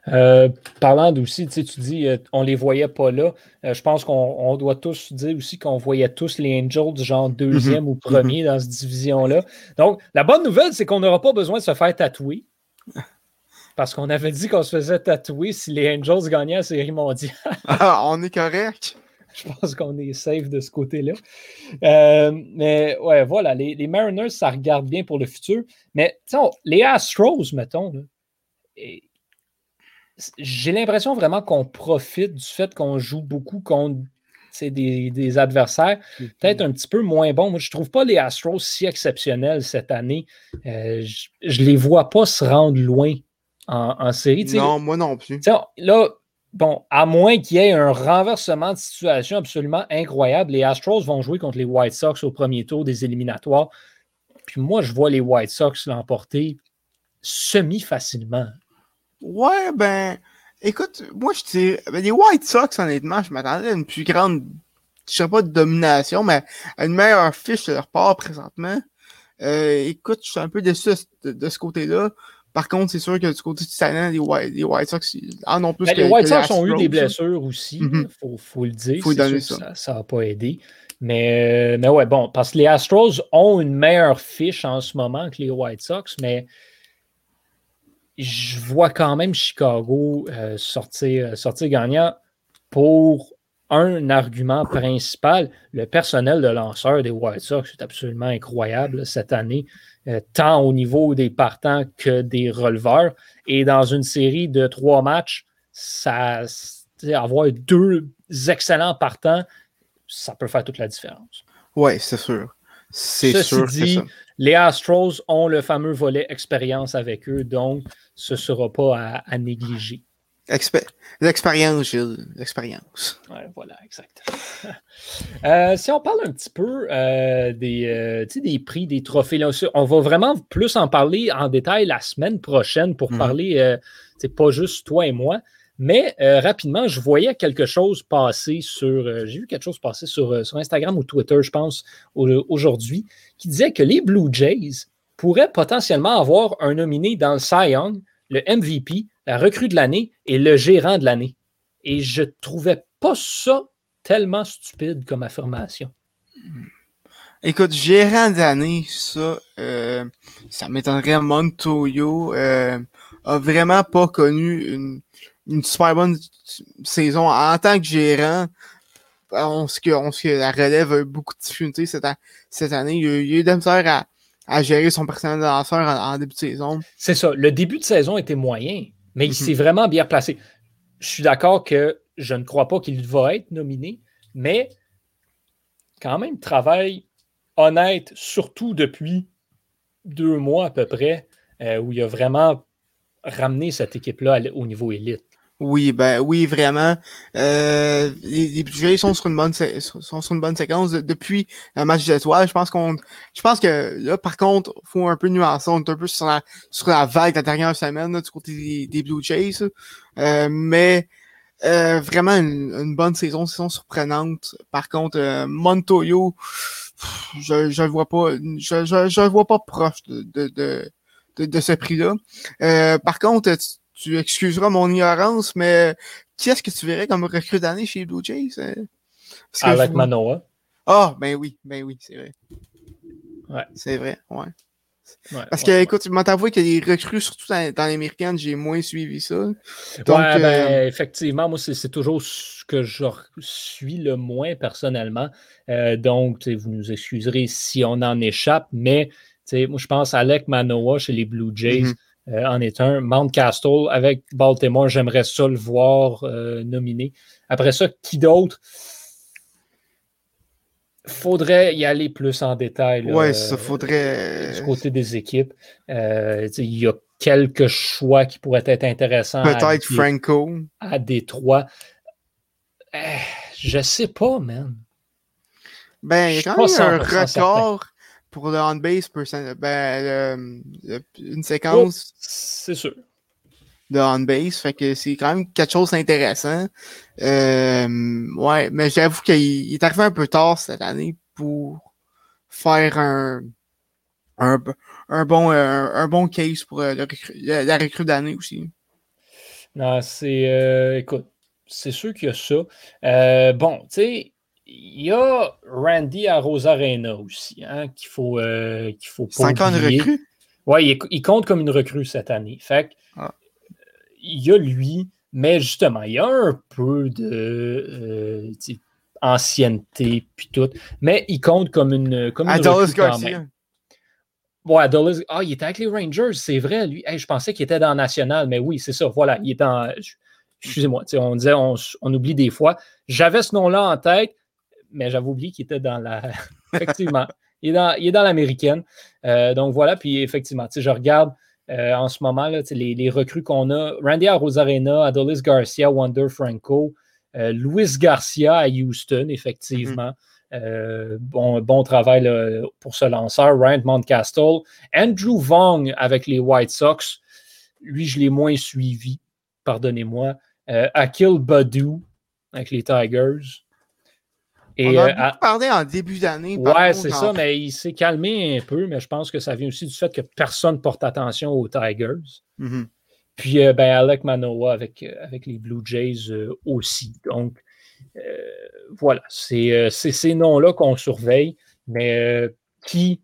Euh, parlant d'aussi, tu dis, euh, on les voyait pas là. Euh, je pense qu'on doit tous dire aussi qu'on voyait tous les Angels, genre deuxième ou mhm. premier dans cette division-là. Donc, la bonne nouvelle, c'est qu'on n'aura pas besoin de se faire tatouer. Parce qu'on avait dit qu'on se faisait tatouer si les Angels gagnaient la série mondiale. ah, on est correct. Je pense qu'on est safe de ce côté-là. mais ouais, voilà, les, Mariners, ça regarde bien pour le futur. Mais les Astros, mettons, et j'ai l'impression vraiment qu'on profite du fait qu'on joue beaucoup contre des, des, adversaires peut-être un petit peu moins bons. Moi, je ne trouve pas les Astros si exceptionnels cette année. Euh, je ne les vois pas se rendre loin en, série. non, moi non plus. Là, bon, à moins qu'il y ait un renversement de situation absolument incroyable, les Astros vont jouer contre les White Sox au premier tour des éliminatoires. Puis moi, je vois les White Sox l'emporter semi-facilement. Ouais, ben, écoute, moi, je dis, ben, les White Sox, honnêtement, je m'attendais à une plus grande, je sais pas de domination, mais à une meilleure fiche de leur part présentement. Euh, écoute, je suis un peu déçu de, ce côté-là. Par contre, c'est sûr que du côté du talent, les White, les White Sox en ont plus ben, Les White Sox ont eu des blessures aussi, il mm-hmm. faut, faut, le dire. Faut donner ça. Ça n'a pas aidé. Mais, mais ouais, bon, parce que les Astros ont une meilleure fiche en ce moment que les White Sox, mais je vois quand même Chicago euh, sortir, sortir gagnant pour un argument principal. Le personnel de lanceur des White Sox est absolument incroyable cette année, euh, tant au niveau des partants que des releveurs. Et dans une série de trois matchs, ça, avoir deux excellents partants, ça peut faire toute la différence. Oui, c'est sûr. Ceci sûr dit, les Astros ont le fameux volet expérience avec eux, donc ce ne sera pas à, négliger. L'expérience, Gilles. L'expérience. Voilà, exact. Euh, si on parle un petit peu euh, des, euh, des prix, des trophées, on va vraiment plus en parler en détail la semaine prochaine pour mhm. parler, c'est pas juste toi et moi, mais rapidement, je voyais quelque chose passer sur, j'ai vu quelque chose passer sur, sur Instagram ou Twitter, je pense, aujourd'hui, qui disait que les Blue Jays pourraient potentiellement avoir un nominé dans le Cy Young, le MVP, la recrue de l'année et le gérant de l'année. Et je trouvais pas ça tellement stupide comme affirmation. Écoute, gérant de l'année, ça, euh, ça m'étonnerait. Montoyo euh, a vraiment pas connu une, une, super bonne saison en tant que gérant. On sait que, on que la relève a beaucoup de difficultés cette, cette année. Il y a, il y a eu de à, à gérer son personnel de lanceur en, début de saison. C'est ça. Le début de saison était moyen, mais il mhm. s'est vraiment bien placé. Je suis d'accord que je ne crois pas qu'il va être nominé, mais quand même, travail honnête, surtout depuis deux mois à peu près, euh, où il a vraiment ramené cette équipe-là au niveau élite. Oui, ben oui, vraiment. Euh, les, les sont sur une bonne sont sur une bonne séquence depuis le match d'étoiles. Je pense qu'on je pense que là, par contre, faut un peu nuancer. On est un peu sur la sur la vague de la dernière semaine du côté des, Blue Jays. Euh, mais euh, vraiment une, bonne saison, saison surprenante. Par contre, euh, Montoyo, je je le vois pas, je, je, je le vois pas proche de de, de, de, ce prix-là. Euh, par contre, tu excuseras mon ignorance, mais qui est-ce que tu verrais comme recrue d'année chez les Blue Jays? Hein? Alec Manoa. Ah, ben oui, ben oui, c'est vrai. Ouais. C'est vrai, ouais. Parce que, écoute, je y a des recrues, surtout dans, dans l'américaine, j'ai moins suivi ça. Donc, ouais, ben, euh, effectivement, moi, c'est toujours ce que je suis le moins personnellement. Euh, donc, vous nous excuserez si on en échappe, mais moi, je pense à Alec Manoa chez les Blue Jays. Mm-hmm. Euh, en est un. Mountcastle avec Baltimore, j'aimerais ça le voir euh, nominé. Après ça, qui d'autre? Faudrait y aller plus en détail. Oui, ça faudrait. Du côté des équipes. Euh, il y a quelques choix qui pourraient être intéressants. Peut-être Franco. À Détroit. Eh, je sais pas, man. Ben, il y a quand même un record pour le on-base, ben, une séquence. c'est sûr. De on-base. Fait que c'est quand même quelque chose d'intéressant. Euh, ouais, mais j'avoue qu'il est arrivé un peu tard cette année pour faire un, un, bon, un, bon case pour euh, la, recrue d'année aussi. Non, c'est. Euh, écoute, c'est sûr qu'il y a ça. bon, tu sais, il y a Randy à Rosarena aussi, hein, qu'il faut, euh, qu'il faut pas. C'est une recrue? Oui, il, compte comme une recrue cette année. Fait ah. il y a lui, mais justement, il y a un peu de euh, ancienneté puis tout, mais il compte comme une, comme une recrue quand même. Ouais, ah, il était avec les Rangers, c'est vrai, lui. je pensais qu'il était dans National, mais oui, c'est ça, voilà, il est dans. Excusez-moi, on disait, on, on oublie des fois. J'avais ce nom-là en tête, mais j'avais oublié qu'il était dans la. effectivement, il est dans, l'américaine. Euh, donc voilà, puis effectivement, je regarde euh, en ce moment là, les, les, recrues qu'on a. Randy à Rosarena, Adolis Garcia, Wander Franco, euh, Luis Garcia à Houston, effectivement. Mm-hmm. bon, bon travail pour ce lanceur. Ryan Mountcastle. Andrew Vong avec les White Sox. Lui, je l'ai moins suivi. Pardonnez-moi. Akil Badu avec les Tigers. Et, on a euh, parlé en début d'année. Ouais, c'est ça, mais il s'est calmé un peu, mais je pense que ça vient aussi du fait que personne porte attention aux Tigers. Mm-hmm. Puis, euh, ben, Alec Manoa avec, euh, avec les Blue Jays aussi. Donc, voilà, c'est ces noms-là qu'on surveille, mais qui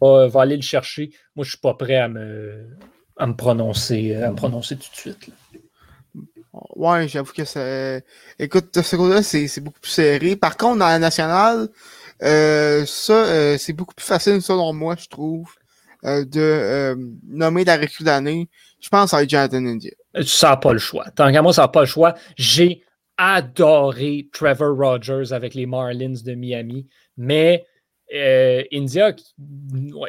va, aller le chercher? Moi, je ne suis pas prêt à me, à me, prononcer, à me prononcer tout de suite. Ouais, j'avoue que ça. Écoute, ce côté-là, c'est beaucoup plus serré. Par contre, dans la nationale, euh, ça, euh, c'est beaucoup plus facile, selon moi, je trouve, euh, de nommer la recrue d'année. Je pense à Jonathan India. Ça n'a pas le choix. Tant qu'à moi, ça n'a pas le choix. J'ai adoré Trevor Rogers avec les Marlins de Miami, mais euh, India,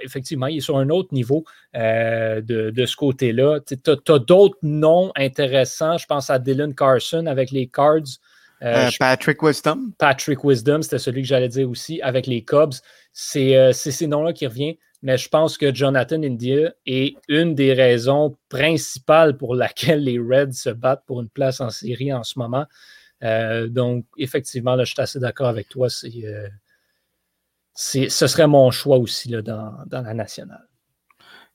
effectivement, il est sur un autre niveau euh, de, ce côté-là. Tu as, d'autres noms intéressants. Je pense à Dylan Carson avec les Cards. Euh, Patrick Wisdom. Patrick Wisdom, c'était celui que j'allais dire aussi avec les Cubs. C'est ces noms-là qui reviennent. Mais je pense que Jonathan India est une des raisons principales pour laquelle les Reds se battent pour une place en série en ce moment. donc, effectivement, là, je suis assez d'accord avec toi. C'est ce serait mon choix aussi là, dans, la nationale.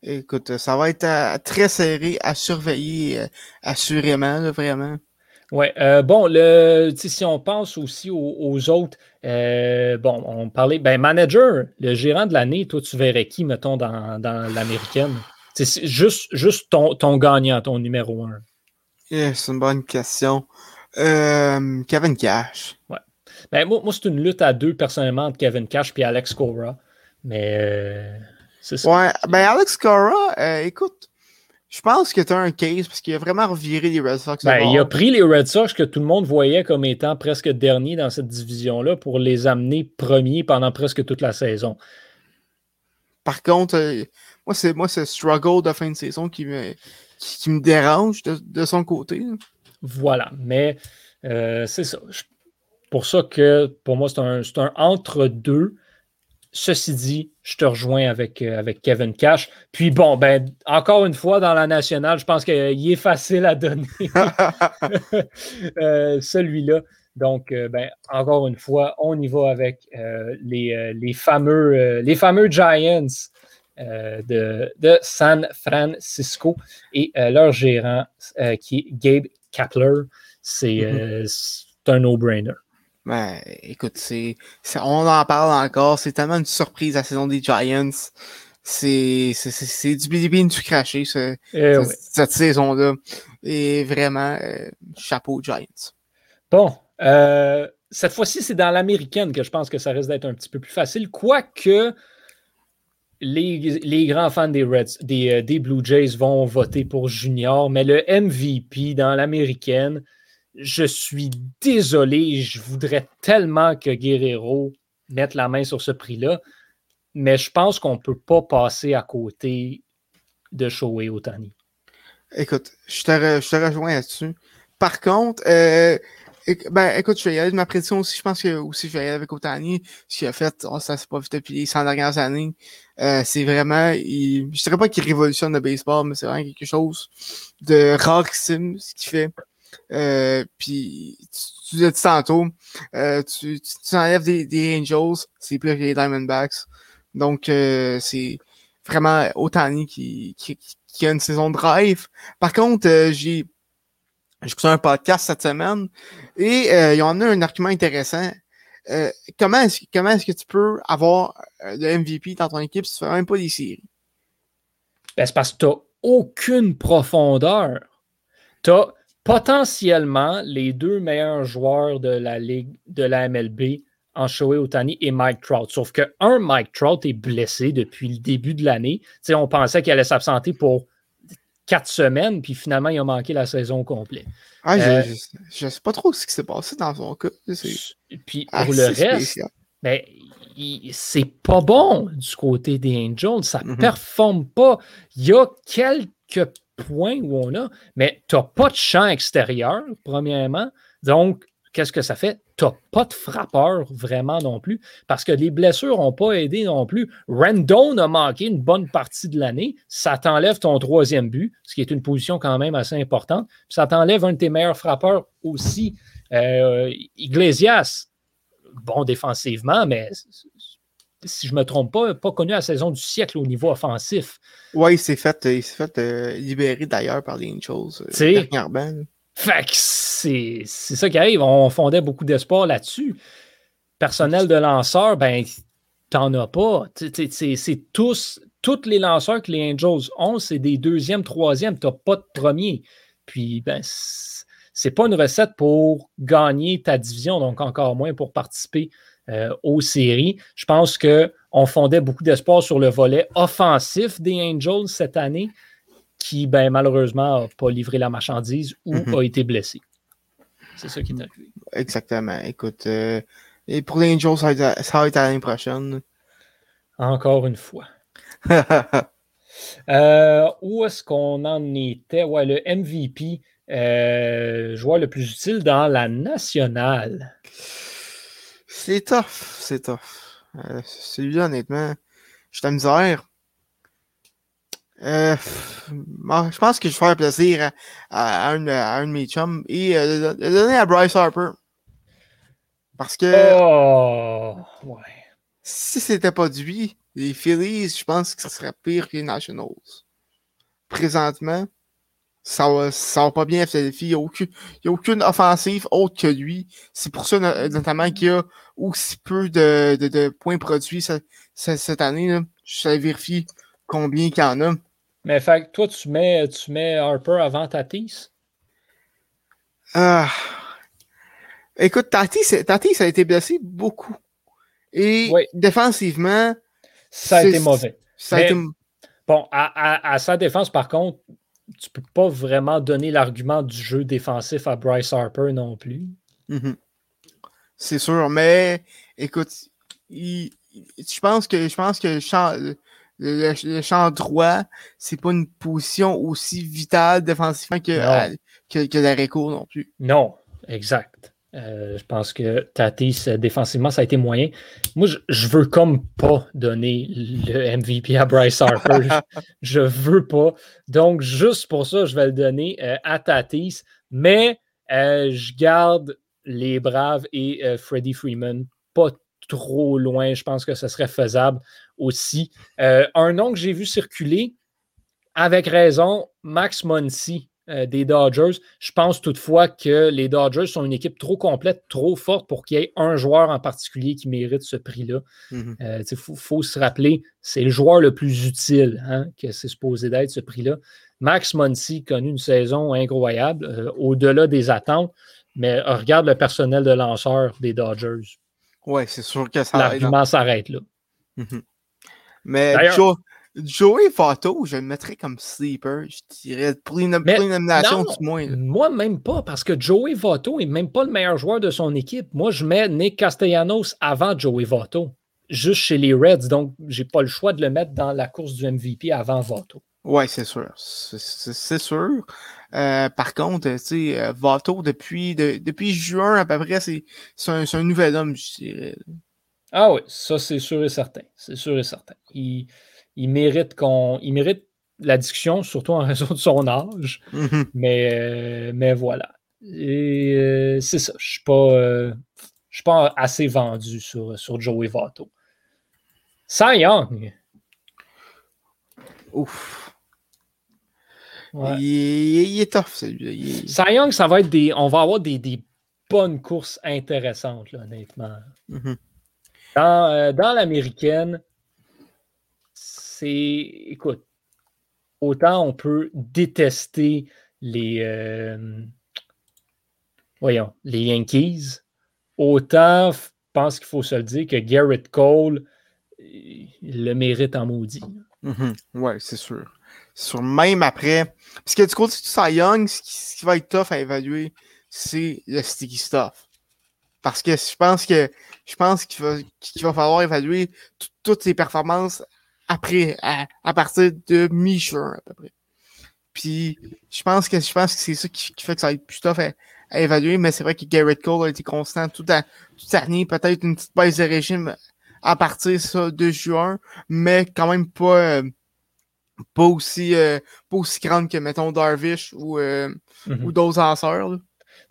Écoute, ça va être euh, très serré à surveiller, euh, assurément, vraiment. Oui, euh, bon, le, si on pense aussi aux, autres, bon, on parlait, ben, manager, le gérant de l'année, toi, tu verrais qui, mettons, dans, l'américaine? C'est juste, juste ton, ton gagnant, ton numéro un. c'est une bonne question. Kevin Cash. Ouais. Ben, moi, c'est une lutte à deux, personnellement, entre Kevin Cash et Alex Cora. Mais euh, c'est ça. Ouais, ben Alex Cora, euh, écoute, je pense que tu as un case parce qu'il a vraiment reviré les Red Sox. Ben, il a pris les Red Sox que tout le monde voyait comme étant presque derniers dans cette division-là pour les amener premiers pendant presque toute la saison. Par contre, euh, moi, c'est moi, ce struggle de fin de saison qui me, qui, me dérange de, son côté. Voilà, mais c'est ça pour ça que pour moi, c'est un, un entre-deux. Ceci dit, je te rejoins avec, euh, avec Kevin Cash. Puis bon, ben, encore une fois, dans la nationale, je pense qu'il est facile à donner euh, celui-là. Donc, euh, ben, encore une fois, on y va avec les, fameux, les fameux Giants de, de, San Francisco et leur gérant qui est Gabe Kapler. C'est mm-hmm. un no-brainer. Ben, écoute, c'est, on en parle encore. C'est tellement une surprise la saison des Giants. C'est, c'est, du bilibine du craché, ce, eh cette, saison-là. Et vraiment, euh, chapeau Giants. Bon, euh, cette fois-ci, c'est dans l'américaine que je pense que ça risque d'être un petit peu plus facile. Quoique les, les grands fans des Reds, des, euh, des Blue Jays vont voter pour Junior, mais le MVP dans l'américaine, je suis désolé, je voudrais tellement que Guerrero mette la main sur ce prix-là, mais je pense qu'on ne peut pas passer à côté de Shohei Otani. Écoute, je te, rejoins là-dessus. Par contre, euh, ben, écoute, je vais y aller de ma prédiction aussi. Je pense que aussi je vais y aller avec Otani. Ce qu'il a fait, oh, ça s'est pas depuis les 100 dernières années. Euh, c'est vraiment, il, je dirais pas qu'il révolutionne le baseball, mais c'est vraiment quelque chose de rarissime ce qu'il fait. Euh, puis tu, l'as dit tantôt, euh, tu, tu, enlèves des, Angels, c'est plus que les Diamondbacks. Donc euh, c'est vraiment Otani qui, a une saison de drive. Par contre, j'ai écouté un podcast cette semaine et ils ont amené un argument intéressant. comment est-ce que tu peux avoir le MVP dans ton équipe si tu fais même pas des séries? Ben, c'est parce que tu n'as aucune profondeur. Tu as potentiellement les deux meilleurs joueurs de la Ligue, de la MLB Shohei Otani et Mike Trout. Sauf que un, Mike Trout est blessé depuis le début de l'année. On pensait qu'il allait s'absenter pour quatre semaines, puis finalement, il a manqué la saison complète. Ah, je ne euh, sais pas trop ce qui s'est passé dans son cas. Puis pour le reste, ben, c'est pas bon du côté des Angels. Ça ne mm-hmm. performe pas. Il y a quelques point où on a, mais tu n'as pas de champ extérieur, premièrement. Donc, qu'est-ce que ça fait? Tu n'as pas de frappeur vraiment non plus, parce que les blessures n'ont pas aidé non plus. Rendon a manqué une bonne partie de l'année. Ça t'enlève ton troisième but, ce qui est une position quand même assez importante. ça t'enlève un de tes meilleurs frappeurs aussi. Euh, Iglesias, bon défensivement, mais si je ne me trompe pas, pas connu la saison du siècle au niveau offensif. Oui, il s'est fait, il fait euh, libérer d'ailleurs par les Angels euh, dernièrement. Fait que c'est ça qui arrive. On fondait beaucoup d'espoir là-dessus. Personnel de lanceur, ben, t'en as pas. C'est tous, tous les lanceurs que les Angels ont, c'est des deuxièmes, troisièmes. T'as pas de premier. Puis, ben, c'est pas une recette pour gagner ta division, donc encore moins pour participer euh, aux séries. Je pense qu'on fondait beaucoup d'espoir sur le volet offensif des Angels cette année, qui ben, malheureusement n'a pas livré la marchandise ou mhm. a été blessé. C'est ça qui est arrivé. Exactement. Écoute, euh, et pour les Angels, ça va être, l'année prochaine. Encore une fois. Euh, où est-ce qu'on en était? Ouais, le MVP, euh, joueur le plus utile dans la nationale. C'est tough, c'est tough. Euh, Celui-là, honnêtement, je suis à misère. Euh, je pense que je vais faire plaisir à, un, de mes chums et le donner à Bryce Harper. Parce que oh, ouais. si c'était pas lui, les Phillies, je pense que ce serait pire que les Nationals. Présentement, ça va, ça va pas bien Philadelphie. Il n'y a, aucune, a aucune offensive autre que lui. C'est pour ça notamment qu'il y a aussi peu de, de, de points produits cette, cette année. Là. Je vérifie combien il y en a. Mais fait, toi, tu mets, tu mets Harper avant Tatis? Ah. Écoute, Tatis, Tatis a été blessé beaucoup. Et défensivement, ça a été mauvais. Bon, à, sa défense, par contre, tu peux pas vraiment donner l'argument du jeu défensif à Bryce Harper non plus. Mm-hmm. C'est sûr, mais écoute, je pense que je pense que le champ, le, champ droit, c'est pas une position aussi vitale défensivement que, que, que l'arrêt court non plus. Non, exact. Euh, je pense que Tatis, euh, défensivement, ça a été moyen. Moi, je, veux comme pas donner le MVP à Bryce Harper. je, veux pas. Donc, juste pour ça, je vais le donner euh, à Tatis. Mais je garde les Braves et Freddie Freeman pas trop loin. Je pense que ce serait faisable aussi. un nom que j'ai vu circuler, avec raison, Max Muncy euh, des Dodgers. Je pense toutefois que les Dodgers sont une équipe trop complète, trop forte pour qu'il y ait un joueur en particulier qui mérite ce prix-là. Il mhm. euh, faut, se rappeler, c'est le joueur le plus utile hein, que c'est supposé d'être ce prix-là. Max Muncy connu une saison incroyable, euh, au-delà des attentes, mais regarde le personnel de lanceur des Dodgers. Oui, c'est sûr que ça L'argument s'arrête là. Mhm. Mais Joey Votto, je le mettrais comme sleeper, je dirais, pour une, nomination du moins. Moi, même pas, parce que Joey Votto n'est même pas le meilleur joueur de son équipe. Moi, je mets Nick Castellanos avant Joey Votto, juste chez les Reds, donc j'ai pas le choix de le mettre dans la course du MVP avant Votto. Oui, c'est sûr. C'est sûr. Euh, par contre, tu sais, euh, Votto, depuis, depuis juin à peu près, c'est un, un, nouvel homme, je dirais. Ah oui, ça c'est sûr et certain. C'est sûr et certain. Il, il mérite qu'on. Il mérite la discussion, surtout en raison de son âge. Mm-hmm. mais, euh, mais voilà. Et euh, c'est ça. Je ne euh, suis, pas assez vendu sur, sur Joey Votto. Cy Young. Ouf. Il, est tough, celui-là. Cy Young, ça va être des. On va avoir des, des bonnes courses intéressantes, honnêtement. Mm-hmm. Dans, dans l'américaine, c'est, écoute, autant on peut détester les, euh, voyons, les Yankees, autant je pense qu'il faut se le dire que Garrett Cole le mérite en maudit. Mm-hmm. Oui, c'est sûr. Sur même après, parce que du côté de Cy Young, ce qui, va être tough à évaluer, c'est le sticky stuff. Parce que je pense que je pense qu'il va, va falloir évaluer toutes ses performances après, à, partir de mi-juin à peu près. Puis je pense que je pense que c'est ça qui, fait que ça va être plus tough à, évaluer, mais c'est vrai que Garrett Cole a été constant toute, l'année, peut-être une petite baisse de régime à partir ça, de juin, mais quand même pas, euh, pas, aussi, euh, pas aussi grande que mettons Darvish ou, euh, mm-hmm. ou d'autres lanceurs. Tu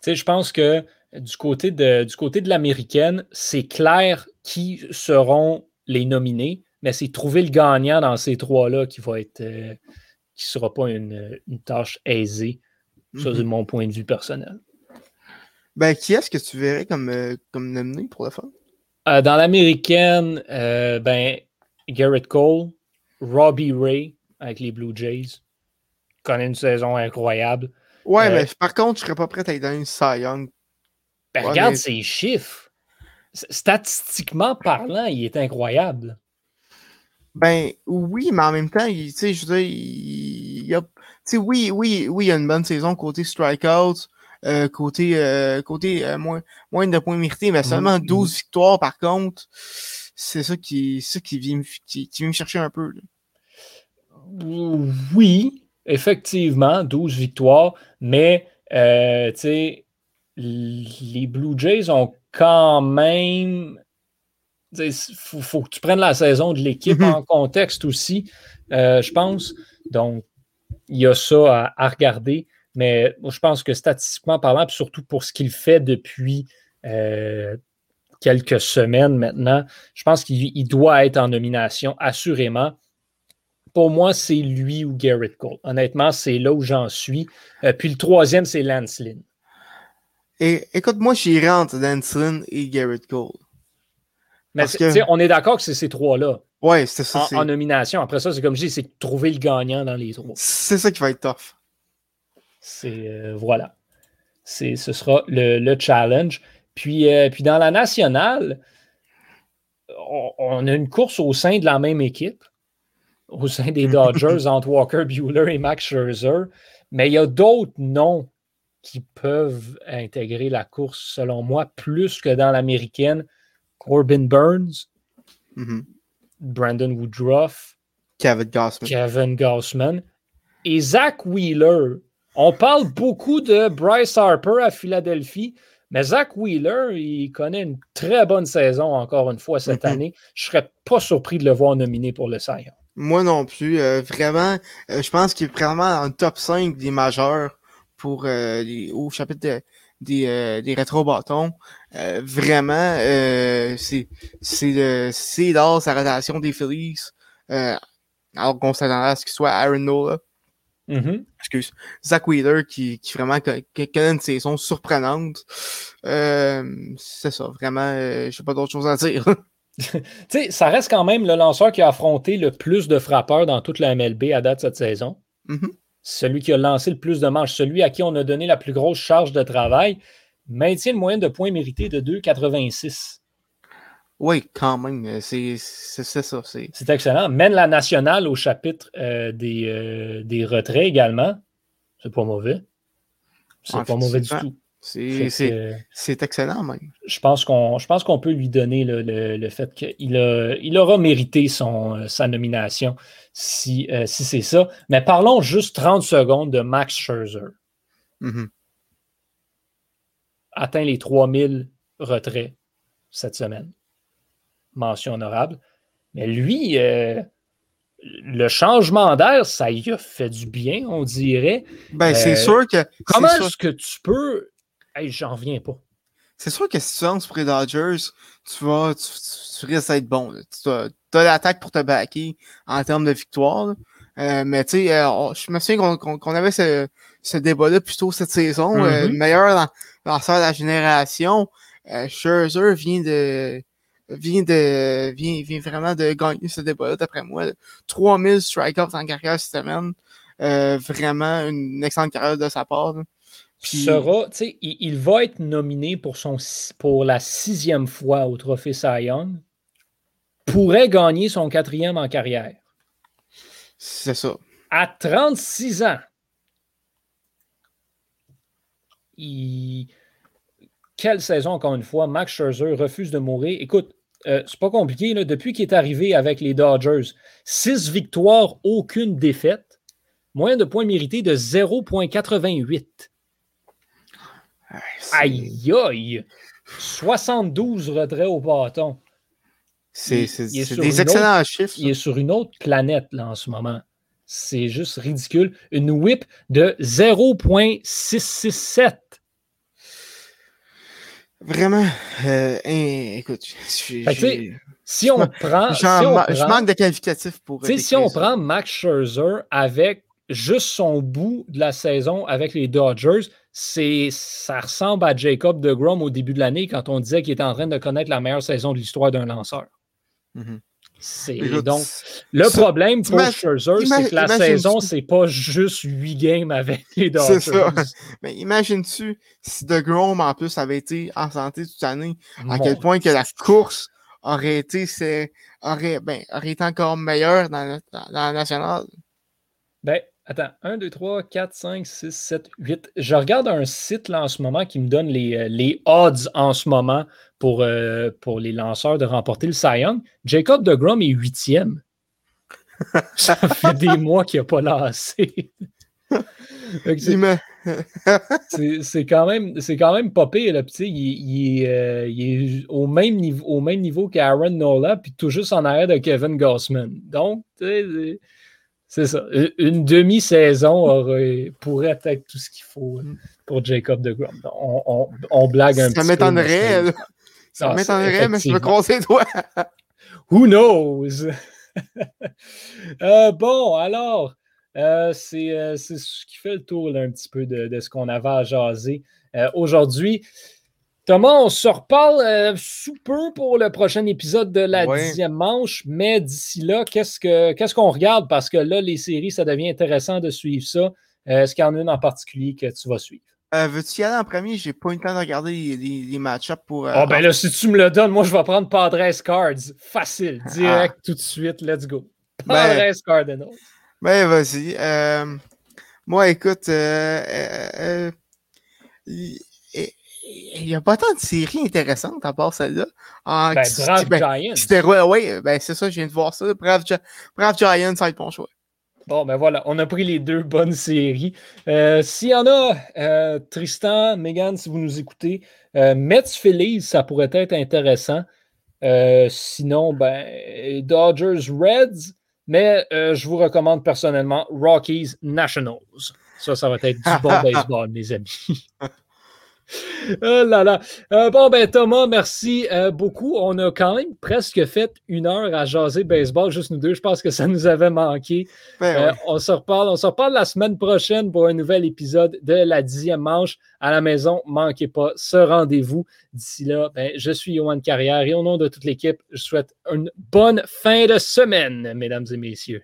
sais, je pense que du côté de, du côté de l'américaine, c'est clair qui seront les nominés mais c'est trouver le gagnant dans ces trois-là qui va être euh, qui sera pas une, tâche aisée, ça de mhm. mon point de vue personnel. Ben, qui est-ce que tu verrais comme, euh, comme nominé pour la fin? Euh, dans l'américaine, ben, Garrett Cole, Robbie Ray avec les Blue Jays, connaît une saison incroyable. Ouais, mais par contre, je serais pas prêt à être dans une Cy Young. Ben, regarde ses chiffres. Statistiquement parlant, il est incroyable. Ben oui, mais en même temps, tu sais, je veux dire, il, y a. Tu sais, oui, oui, oui, il y a une bonne saison côté strikeouts. euh, côté, euh, côté moins, moins de points mérités, mais seulement 12 victoires par contre. C'est ça qui, ça qui vient, qui, vient me chercher un peu. Oui, effectivement, 12 victoires, mais tu sais, les Blue Jays ont quand même. Il faut, que tu prennes la saison de l'équipe mm-hmm. en contexte aussi, je pense. Donc, il y a ça à, regarder. Mais je pense que statistiquement parlant, puis surtout pour ce qu'il fait depuis euh, quelques semaines maintenant, je pense qu'il doit être en nomination, assurément. Pour moi, c'est lui ou Garrett Cole. Honnêtement, c'est là où j'en suis. Euh, puis le troisième, c'est Lance Lynn. Et écoute, moi, j'irai entre Lance Lynn et Garrett Cole. Mais on est d'accord que c'est ces trois-là. Ouais, c'est ça. En, nomination. Après ça, c'est comme je dis, c'est trouver le gagnant dans les trois. C'est ça qui va être tough. C'est euh, voilà. ce sera le, challenge. Puis, euh, puis dans la nationale, on, a une course au sein de la même équipe, au sein des Dodgers, entre Walker Bueller et Max Scherzer. Mais il y a d'autres noms qui peuvent intégrer la course, selon moi, plus que dans l'américaine. Corbin Burns, mm-hmm. Brandon Woodruff, Kevin Gossman. Kevin Gossman et Zach Wheeler. On parle beaucoup de Bryce Harper à Philadelphie, mais Zach Wheeler, il connaît une très bonne saison encore une fois cette mm-hmm. année. Je ne serais pas surpris de le voir nominé pour le Cy Moi non plus. Euh, vraiment, euh, je pense qu'il est vraiment dans le top 5 des majeurs pour euh, au chapitre des, des rétro-bâtons. Euh, vraiment, euh, c'est c'est dans sa relation des Phillies. Euh, alors qu'on s'attendait à ce qu'il soit Aaron Nola. Mm-hmm. Excuse. Zach Wheeler qui, qui vraiment connaît une saison surprenante. c'est ça, vraiment, je n'ai pas d'autre chose à dire. tu sais, ça reste quand même le lanceur qui a affronté le plus de frappeurs dans toute la MLB à date cette saison. Mm-hmm. Celui qui a lancé le plus de manches, celui à qui on a donné la plus grosse charge de travail maintient une moyenne de points mérités de 2,86. Oui, quand même. C'est ça. C'est excellent. Mène la nationale au chapitre euh, des, euh, des, retraits également. C'est pas mauvais. C'est pas mauvais du tout. C'est excellent, même. Je pense qu'on peut lui donner le, le, fait qu'il il aura mérité son, euh, sa nomination si, si c'est ça. Mais parlons juste 30 secondes de Max Scherzer. Mm-hmm atteint les 3000 retraits cette semaine. Mention honorable. Mais lui, euh, le changement d'air, ça y a fait du bien, on dirait. Ben, c'est euh, sûr que. Comment est-ce que tu peux. Hey, j'en reviens pas. C'est sûr que si tu lances pour les Dodgers, tu vas. Tu, risques d'être bon. Tu as, l'attaque pour te backer en termes de victoire. Euh, mais tu sais, je me souviens qu'on avait ce, ce débat-là plutôt cette saison. Mm-hmm. meilleur dans lanceur de la génération. Euh, Scherzer vient de vient de vient, vient vraiment de gagner ce débat-là, d'après moi. 3000 strikeouts en carrière cette semaine. Euh, vraiment une excellente carrière de sa part. Puis... Sera, il, il, va être nominé pour, son, pour la sixième fois au Trophée Cy Young. Pourrait gagner son quatrième en carrière. C'est ça. À 36 ans. Quelle saison, encore une fois? Max Scherzer refuse de mourir. Écoute, euh, c'est pas compliqué. Depuis qu'il est arrivé avec les Dodgers, six victoires, aucune défaite. Moyen de points mérités de 0,88. Aïe aïe! 72 retraits au bâton. C'est des excellents chiffres. Il est sur une autre planète là, en ce moment. C'est juste ridicule. Une whip de 0.667. Vraiment, euh, écoute, si on prend. je manque de qualificatifs pour. Si on prend Max Scherzer avec juste son bout de la saison avec les Dodgers, ça ressemble à Jacob de Grom au début de l'année quand on disait qu'il était en train de connaître la meilleure saison de l'histoire d'un lanceur. Mm-hmm. Donc le problème pour Scherzer, c'est que la saison, c'est pas juste 8 games avec les Dodgers. C'est ça. Mais imagines-tu si De Grom en plus avait été en santé toute l'année, à quel point que la course aurait été, aurait, ben, aurait été encore meilleure dans, dans la nationale. Ben, Attends, 1, 2, 3, 4, 5, 6, 7, 8. Je regarde un site là, en ce moment qui me donne les, euh, les odds en ce moment pour, euh, pour les lanceurs de remporter le Cy Young. Jacob de Grom est huitième. Ça fait des mois qu'il n'a pas lancé. c'est quand même c'est quand même pas pire. il, il, euh, il, est au même niveau, au même niveau qu'Aaron Nola, puis tout juste en arrière de Kevin Gossman. Donc, c'est ça. Une demi-saison pourrait être tout ce qu'il faut mm. pour Jacob de Grom. On, on, blague un ça petit peu. M'étonnerait, ça ah, m'étonnerait, mais je me croiser toi. Who knows? Euh, bon, alors, euh, euh, c'est ce qui fait le tour un petit peu de, ce qu'on avait à jaser aujourd'hui. Thomas, on se reparle sous peu pour le prochain épisode de la dixième manche, mais d'ici là, qu'est-ce qu'on regarde? Parce que là, les séries, ça devient intéressant de suivre ça. Est-ce qu'il y en a une en particulier que tu vas suivre? Veux-tu y aller en premier? J'ai pas eu le temps de regarder les, match-ups pour. Ah, ben là, si tu me le donnes, moi, je vais prendre Padres Cards. Facile, direct, ah. tout de suite, let's go. Ben, Padres Cardinals. Ben, vas-y. Euh, moi, écoute, euh, euh, il n'y a pas tant de séries intéressantes à part celle-là. Ah, ben, Brave ben, Giants. Ouais, ben, c'est ça, je viens de voir ça. Brave, Brave Giants, ça va être bon choix. Bon, ben voilà, on a pris les deux bonnes séries. Euh, s'il y en a, euh, Tristan, Megan, si vous nous écoutez, euh, Mets Phillies, ça pourrait être intéressant. sinon, ben, Dodgers Reds, mais je vous recommande personnellement Rockies Nationals. Ça, ça va être du bon baseball, mes amis. oh là là. Euh, bon, ben Thomas, merci euh, beaucoup. On a quand même presque fait une heure à jaser baseball, juste nous deux. Je pense que ça nous avait manqué. Ben euh, on se reparle. On se reparle la semaine prochaine pour un nouvel épisode de la dixième manche. À la maison, manquez pas ce rendez-vous. D'ici là, ben, je suis Yohan Carrière et au nom de toute l'équipe, je souhaite une bonne fin de semaine, mesdames et messieurs.